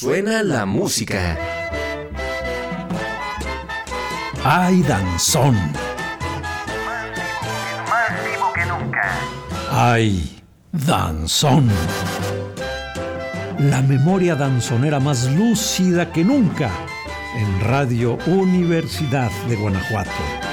Suena la música. ¡Ay, danzón! Más vivo que nunca. ¡Ay, danzón! La memoria danzonera más lúcida que nunca en Radio Universidad de Guanajuato.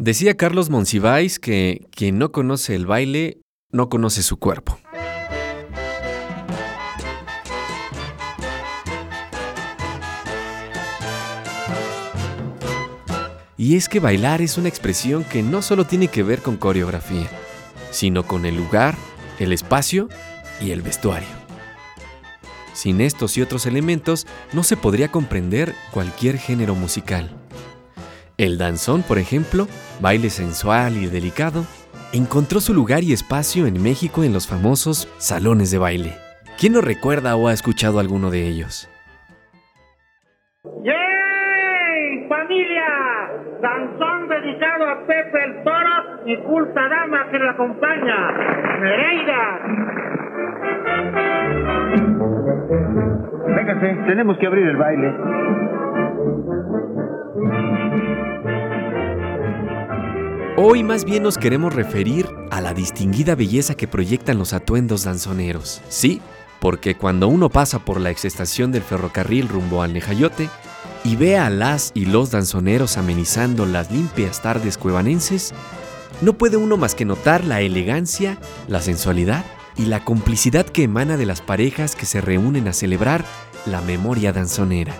Decía Carlos Monsiváis que quien no conoce el baile no conoce su cuerpo. Y es que bailar es una expresión que no solo tiene que ver con coreografía, sino con el lugar, el espacio y el vestuario. Sin estos y otros elementos no se podría comprender cualquier género musical. El danzón, por ejemplo, baile sensual y delicado, encontró su lugar y espacio en México en los famosos salones de baile. ¿Quién no recuerda o ha escuchado alguno de ellos? ¡Yay! ¡Familia! Danzón dedicado a Pepe el Toro y Culta Dama que lo acompaña. ¡Nereida! Véngase, tenemos que abrir el baile. Hoy más bien nos queremos referir a la distinguida belleza que proyectan los atuendos danzoneros. Sí, porque cuando uno pasa por la exestación del ferrocarril rumbo al Nejayote y ve a las y los danzoneros amenizando las limpias tardes cuevanenses, no puede uno más que notar la elegancia, la sensualidad y la complicidad que emana de las parejas que se reúnen a celebrar la memoria danzonera.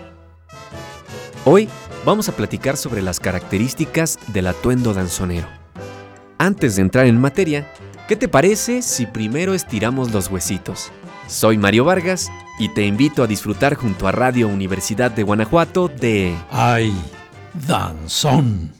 Hoy vamos a platicar sobre las características del atuendo danzonero. Antes de entrar en materia, ¿qué te parece si primero estiramos los huesitos? Soy Mario Vargas y te invito a disfrutar junto a Radio Universidad de Guanajuato de ¡Ay, danzón!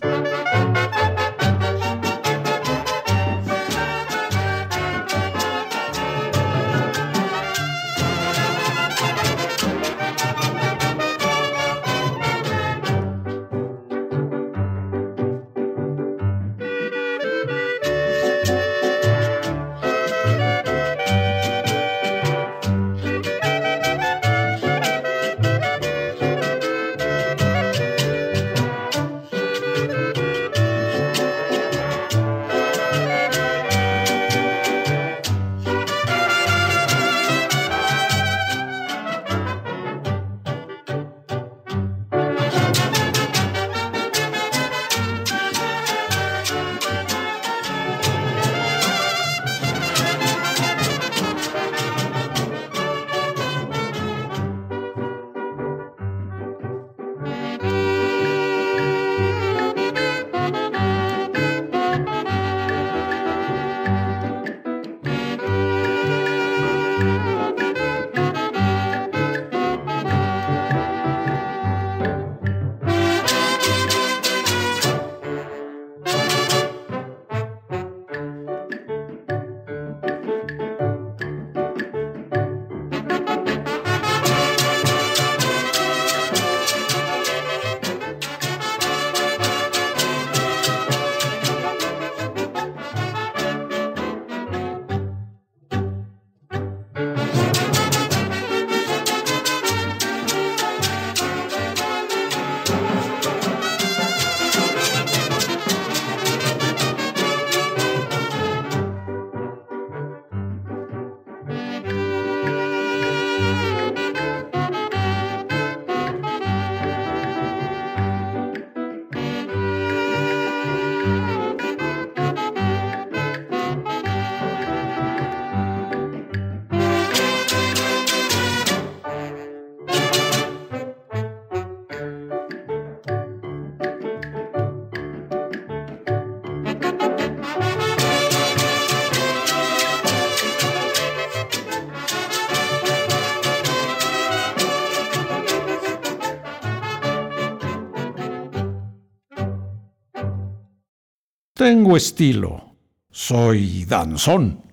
Tengo estilo. Soy danzón.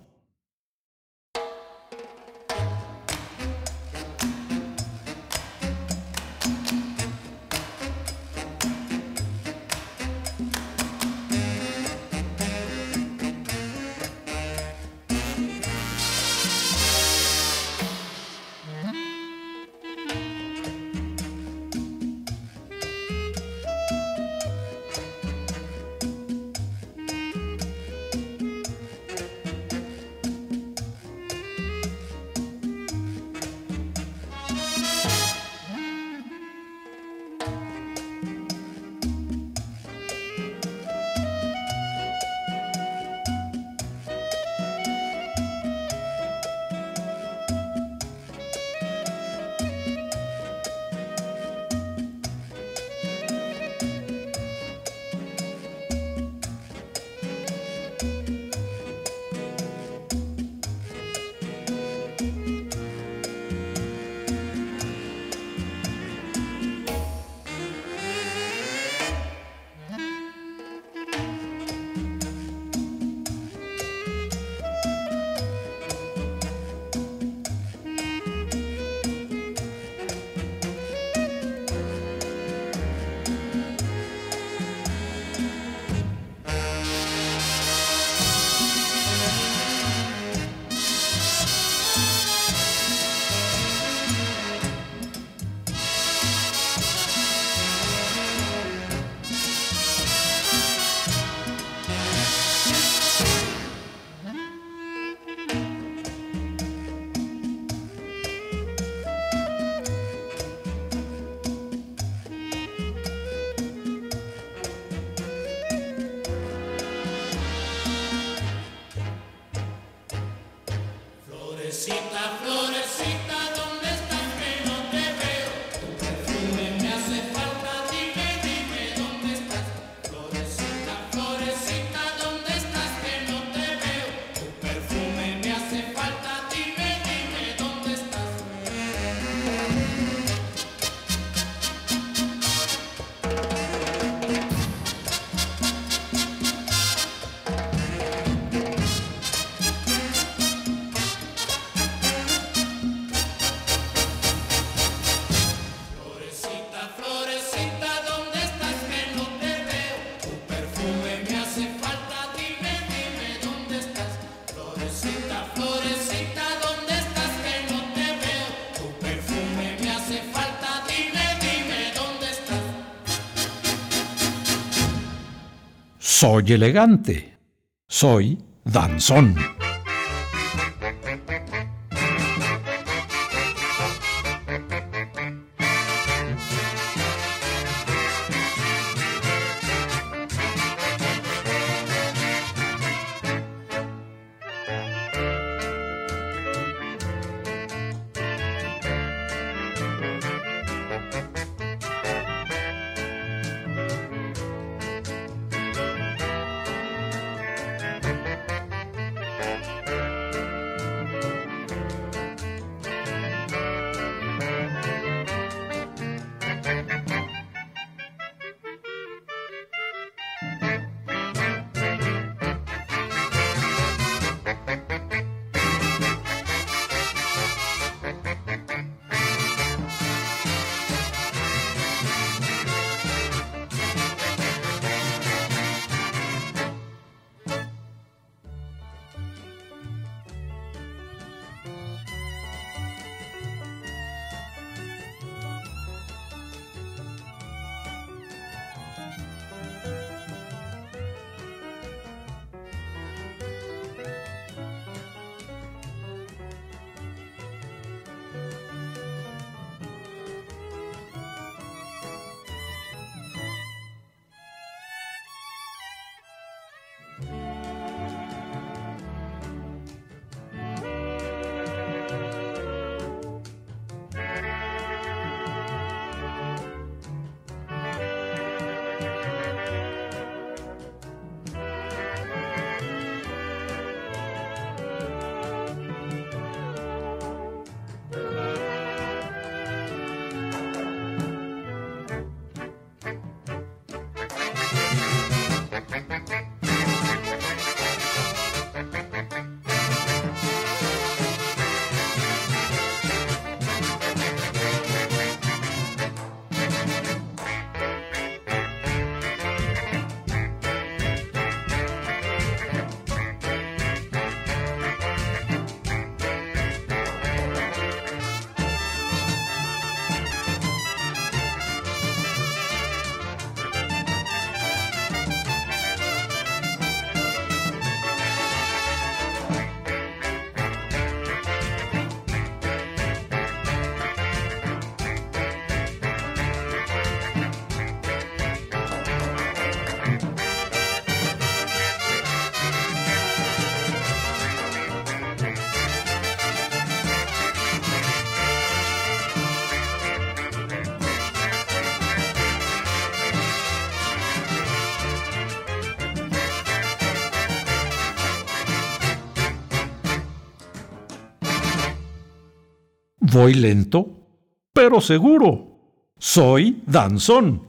Soy elegante. Soy danzón. Voy lento, pero seguro. Soy danzón.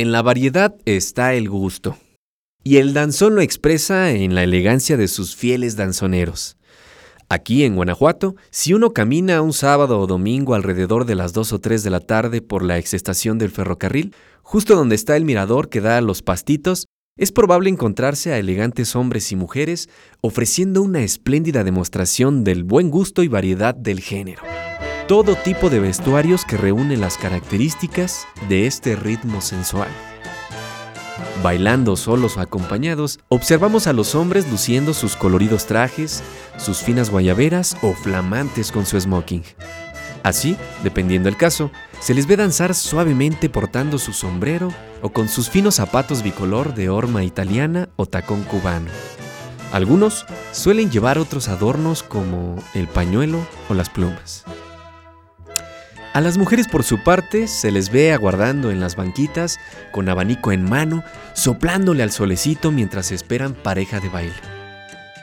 En la variedad está el gusto. Y el danzón lo expresa en la elegancia de sus fieles danzoneros. Aquí en Guanajuato, si uno camina un sábado o domingo alrededor de las 2 o 3 de la tarde por la exestación del ferrocarril, justo donde está el mirador que da a los pastitos, es probable encontrarse a elegantes hombres y mujeres ofreciendo una espléndida demostración del buen gusto y variedad del género. Todo tipo de vestuarios que reúnen las características de este ritmo sensual. Bailando solos o acompañados, observamos a los hombres luciendo sus coloridos trajes, sus finas guayaberas o flamantes con su smoking. Así, dependiendo el caso, se les ve danzar suavemente portando su sombrero o con sus finos zapatos bicolor de horma italiana o tacón cubano. Algunos suelen llevar otros adornos como el pañuelo o las plumas. A las mujeres por su parte se les ve aguardando en las banquitas con abanico en mano, soplándole al solecito mientras esperan pareja de baile.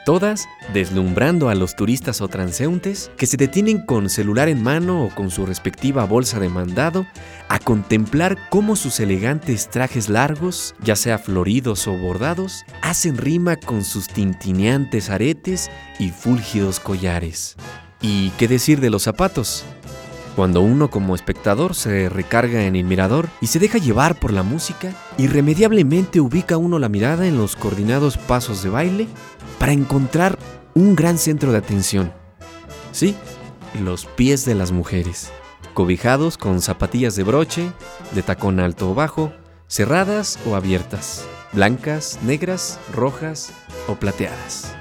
Todas deslumbrando a los turistas o transeúntes que se detienen con celular en mano o con su respectiva bolsa de mandado a contemplar cómo sus elegantes trajes largos, ya sea floridos o bordados, hacen rima con sus tintineantes aretes y fúlgidos collares. ¿Y qué decir de los zapatos? Cuando uno como espectador se recarga en el mirador y se deja llevar por la música, irremediablemente ubica uno la mirada en los coordinados pasos de baile para encontrar un gran centro de atención. Sí, los pies de las mujeres, cobijados con zapatillas de broche, de tacón alto o bajo, cerradas o abiertas, blancas, negras, rojas o plateadas.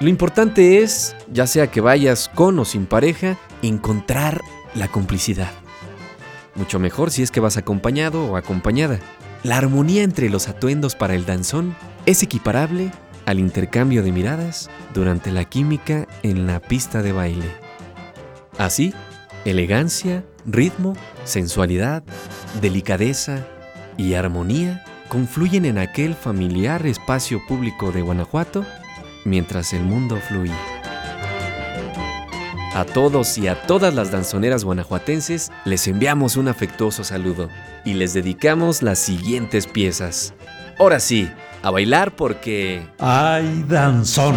Lo importante es, ya sea que vayas con o sin pareja, encontrar la complicidad. Mucho mejor si es que vas acompañado o acompañada. La armonía entre los atuendos para el danzón es equiparable al intercambio de miradas durante la química en la pista de baile. Así, elegancia, ritmo, sensualidad, delicadeza y armonía confluyen en aquel familiar espacio público de Guanajuato mientras el mundo fluye. A todos y a todas las danzoneras guanajuatenses les enviamos un afectuoso saludo y les dedicamos las siguientes piezas. Ahora sí, a bailar porque... ¡Ay, danzón!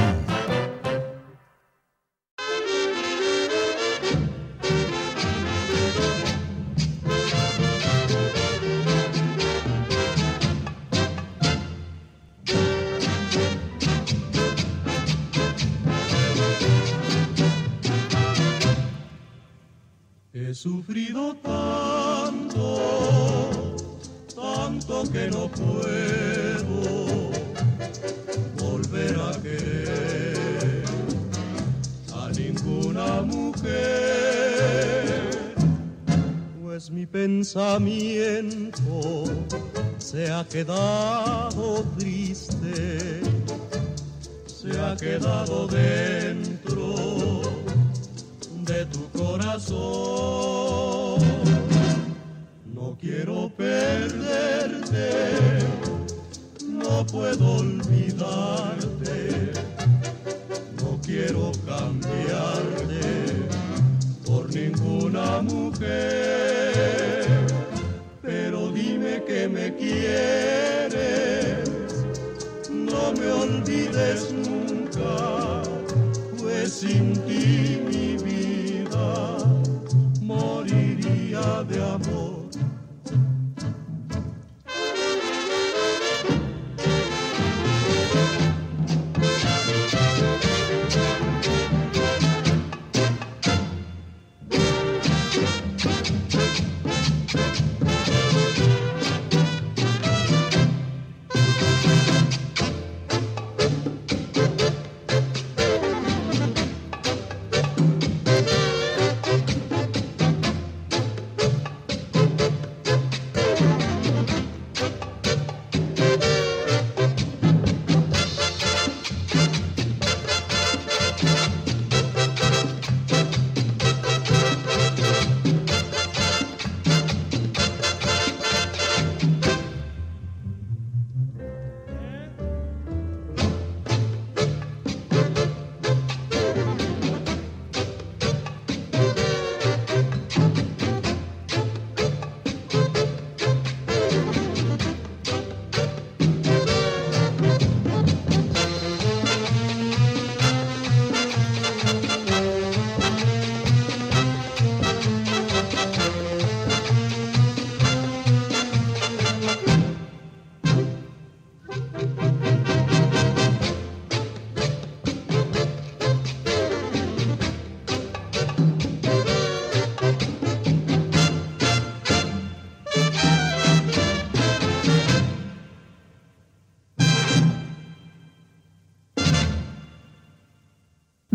Se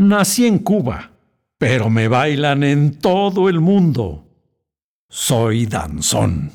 Nací en Cuba, pero me bailan en todo el mundo. Soy danzón.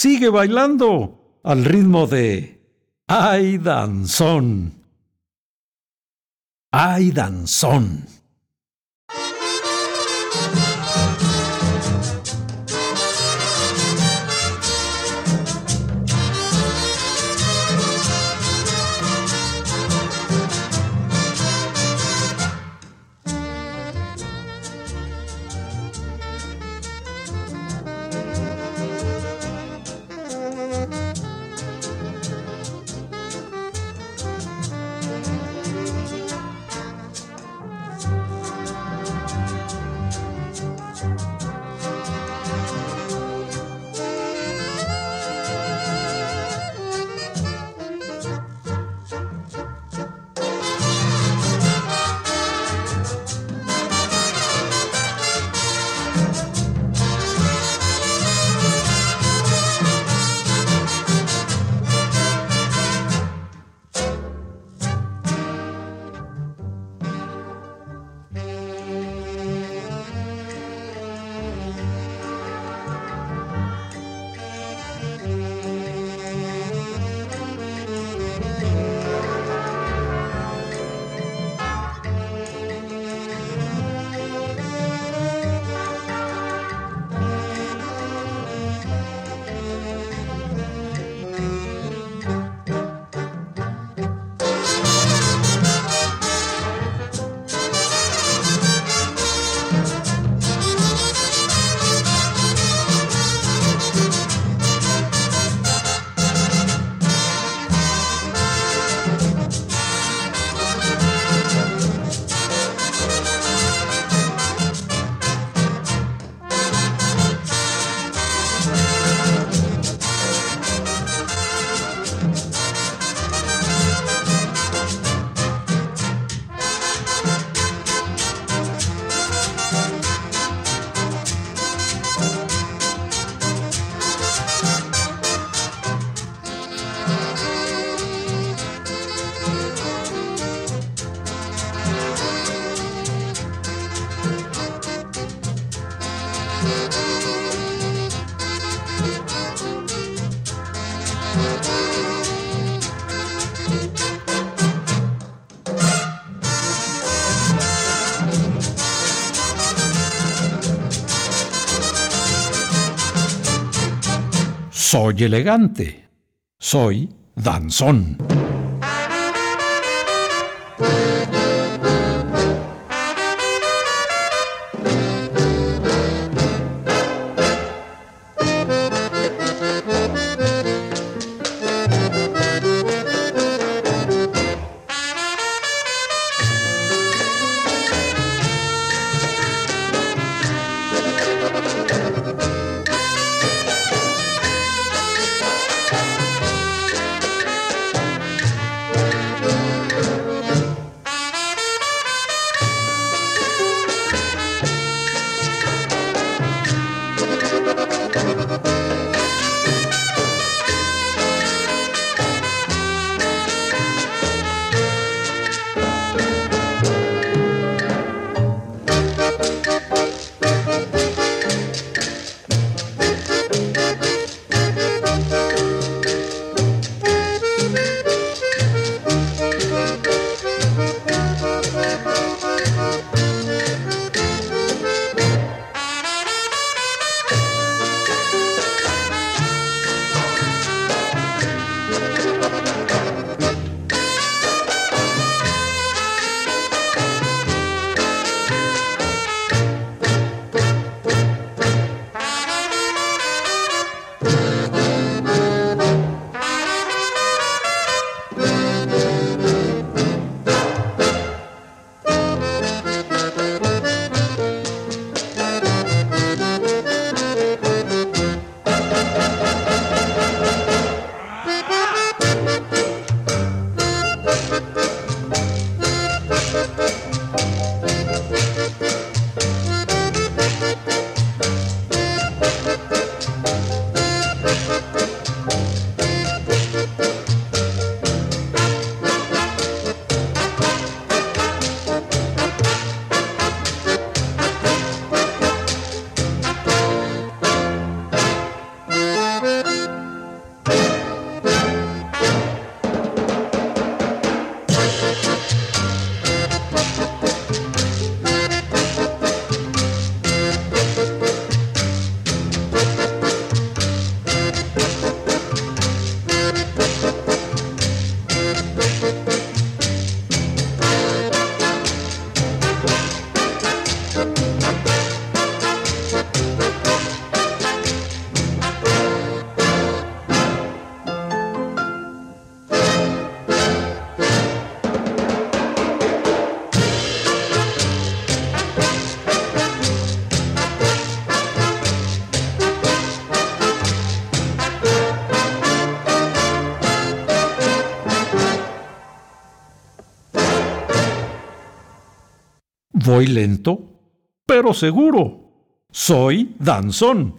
Sigue bailando al ritmo de Ay danzón. Ay danzón. Soy elegante. Soy danzón. Voy lento, pero seguro. Soy danzón.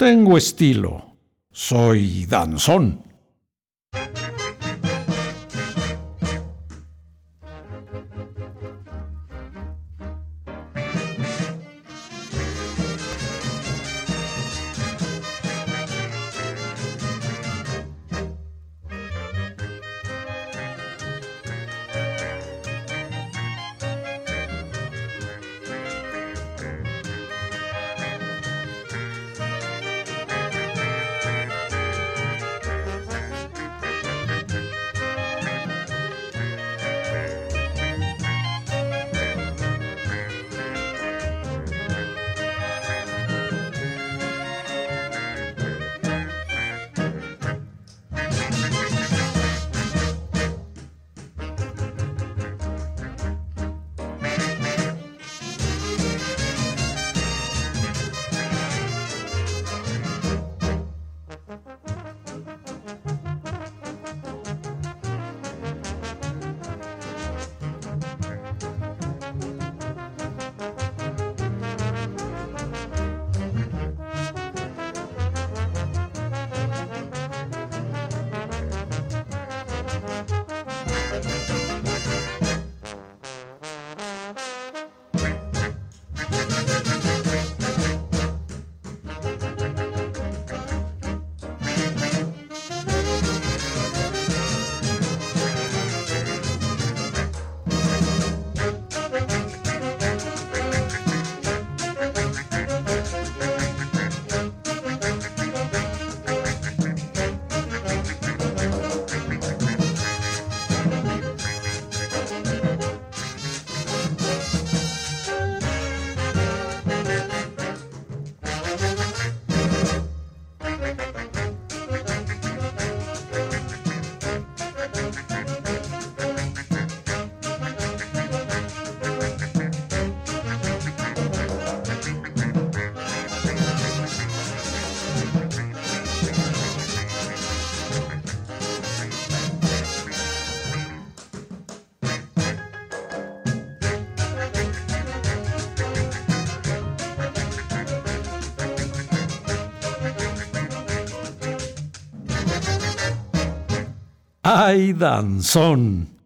Tengo estilo. Soy danzón. Danzón!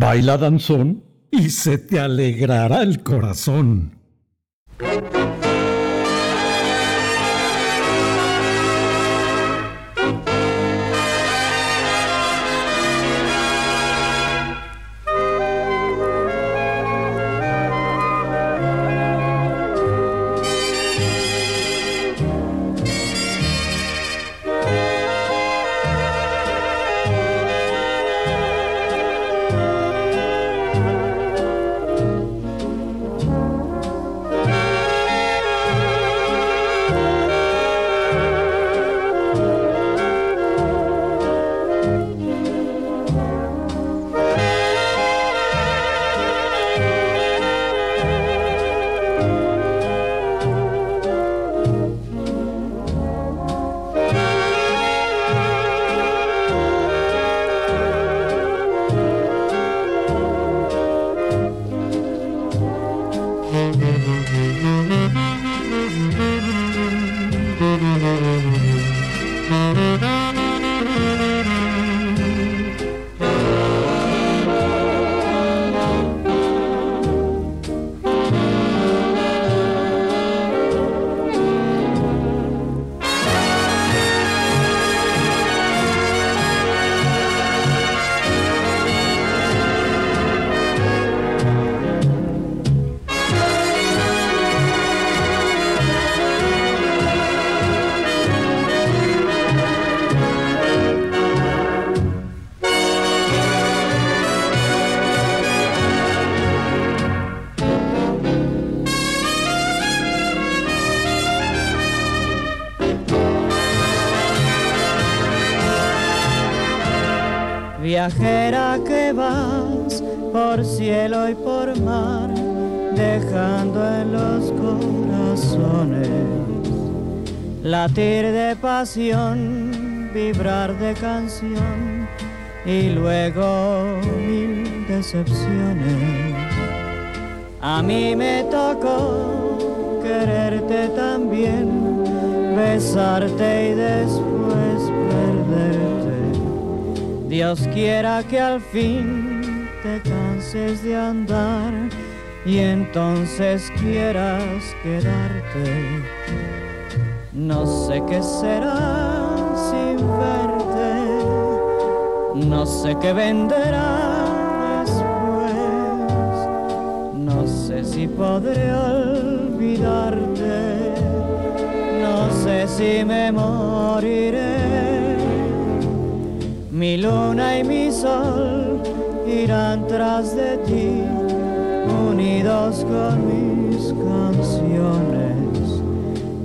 Baila danzón y se te alegrará el corazón. Por cielo y por mar, dejando en los corazones latir de pasión, vibrar de canción y luego mil decepciones. A mí me tocó quererte también, besarte y después perderte. Dios quiera que al fin de andar y entonces quieras quedarte. No sé qué será sin verte, no sé qué venderá después, no sé si podré olvidarte, no sé si me moriré. Mi luna y mi sol tras de ti, unidos con mis canciones,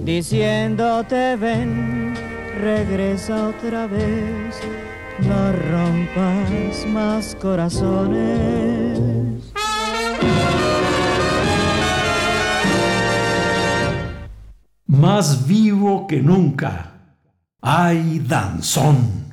diciéndote ven, regresa otra vez, no rompas más corazones. Más vivo que nunca. ¡Ay, danzón!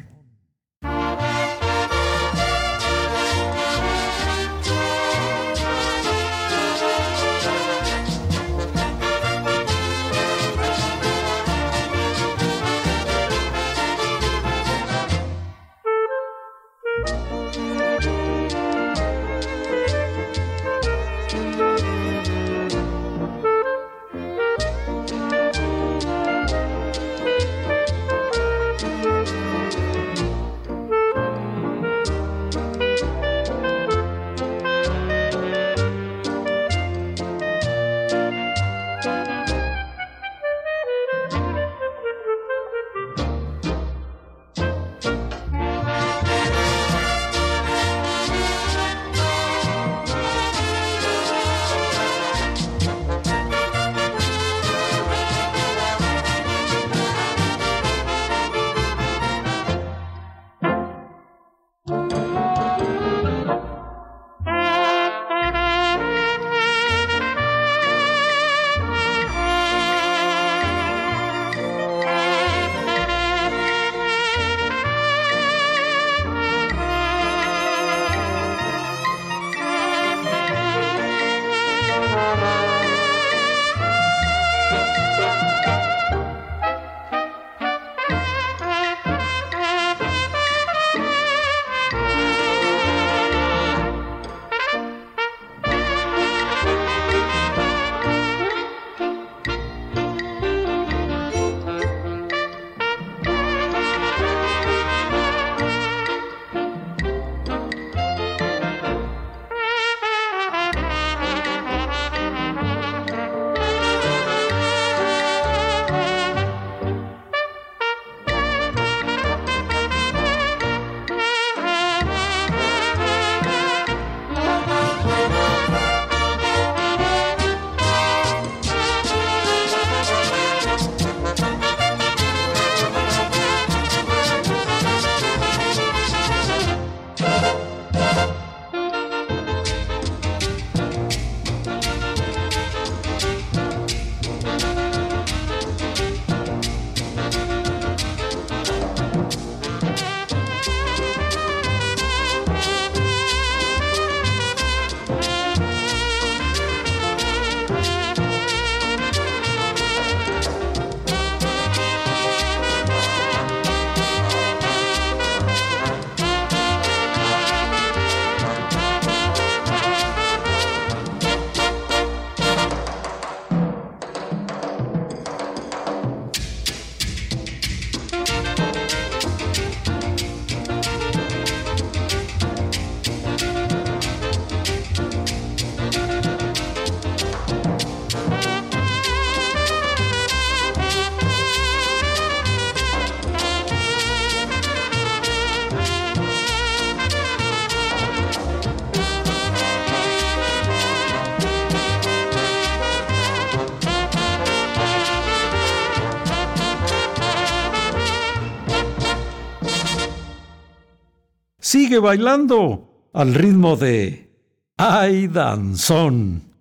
Sigue bailando al ritmo de Ay Danzón.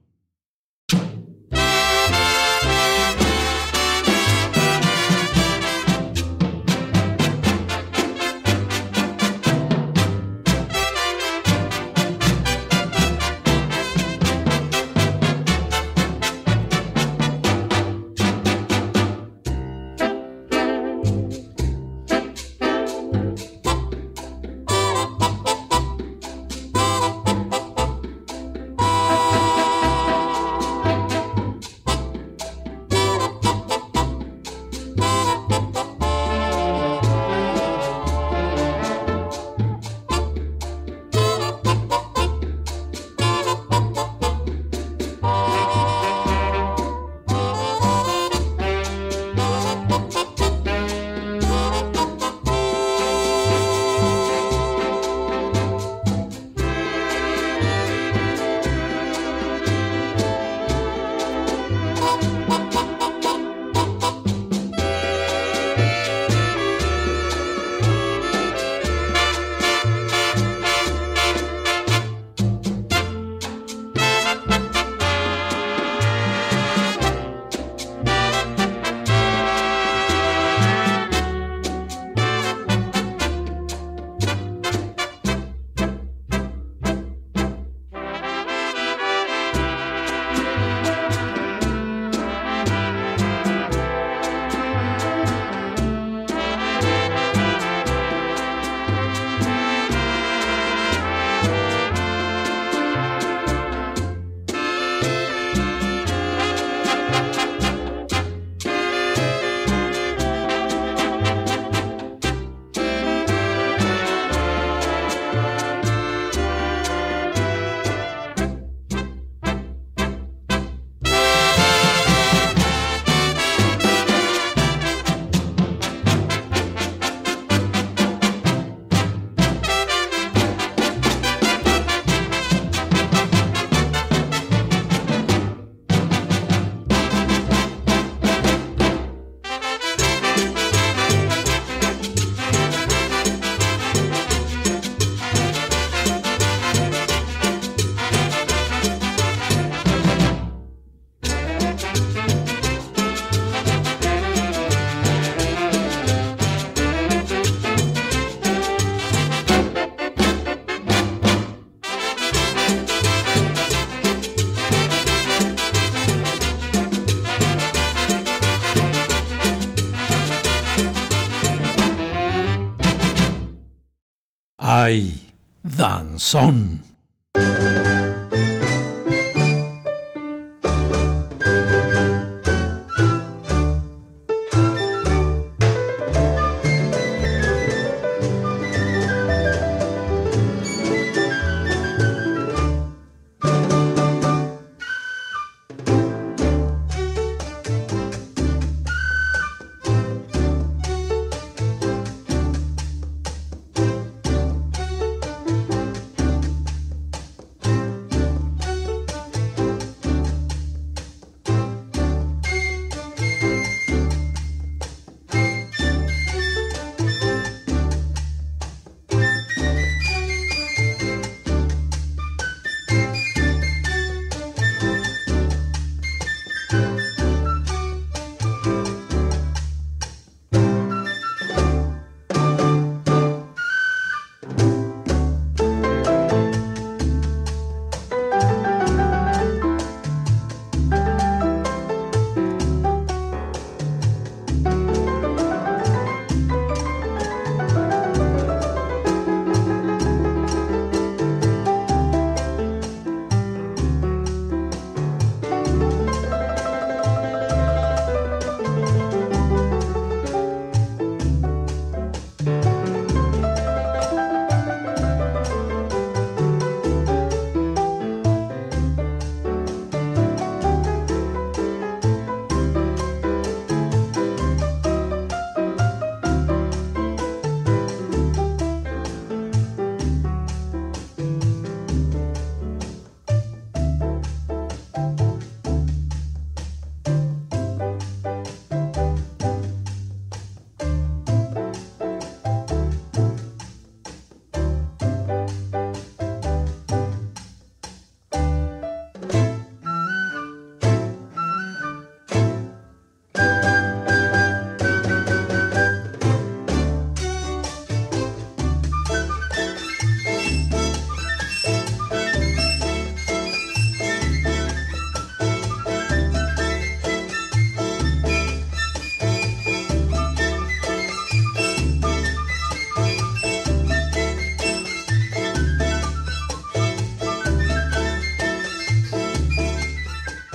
Danzón.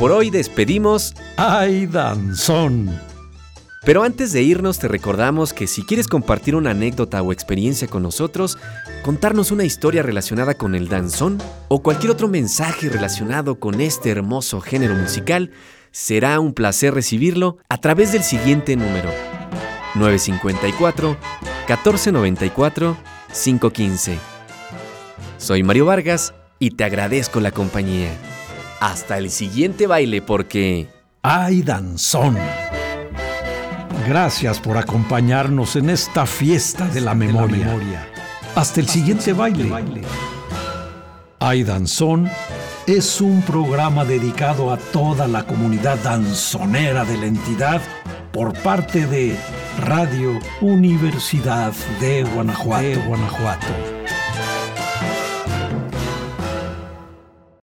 Por hoy despedimos. ¡Ay, danzón! Pero antes de irnos te recordamos que si quieres compartir una anécdota o experiencia con nosotros, contarnos una historia relacionada con el danzón o cualquier otro mensaje relacionado con este hermoso género musical, será un placer recibirlo a través del siguiente número 954 1494 515. Soy Mario Vargas y te agradezco la compañía. Hasta el siguiente baile porque... ¡Ay, danzón! Gracias por acompañarnos en esta fiesta de la memoria. Hasta el siguiente baile. Ay Danzón es un programa dedicado a toda la comunidad danzonera de la entidad por parte de Radio Universidad de Guanajuato. De Guanajuato.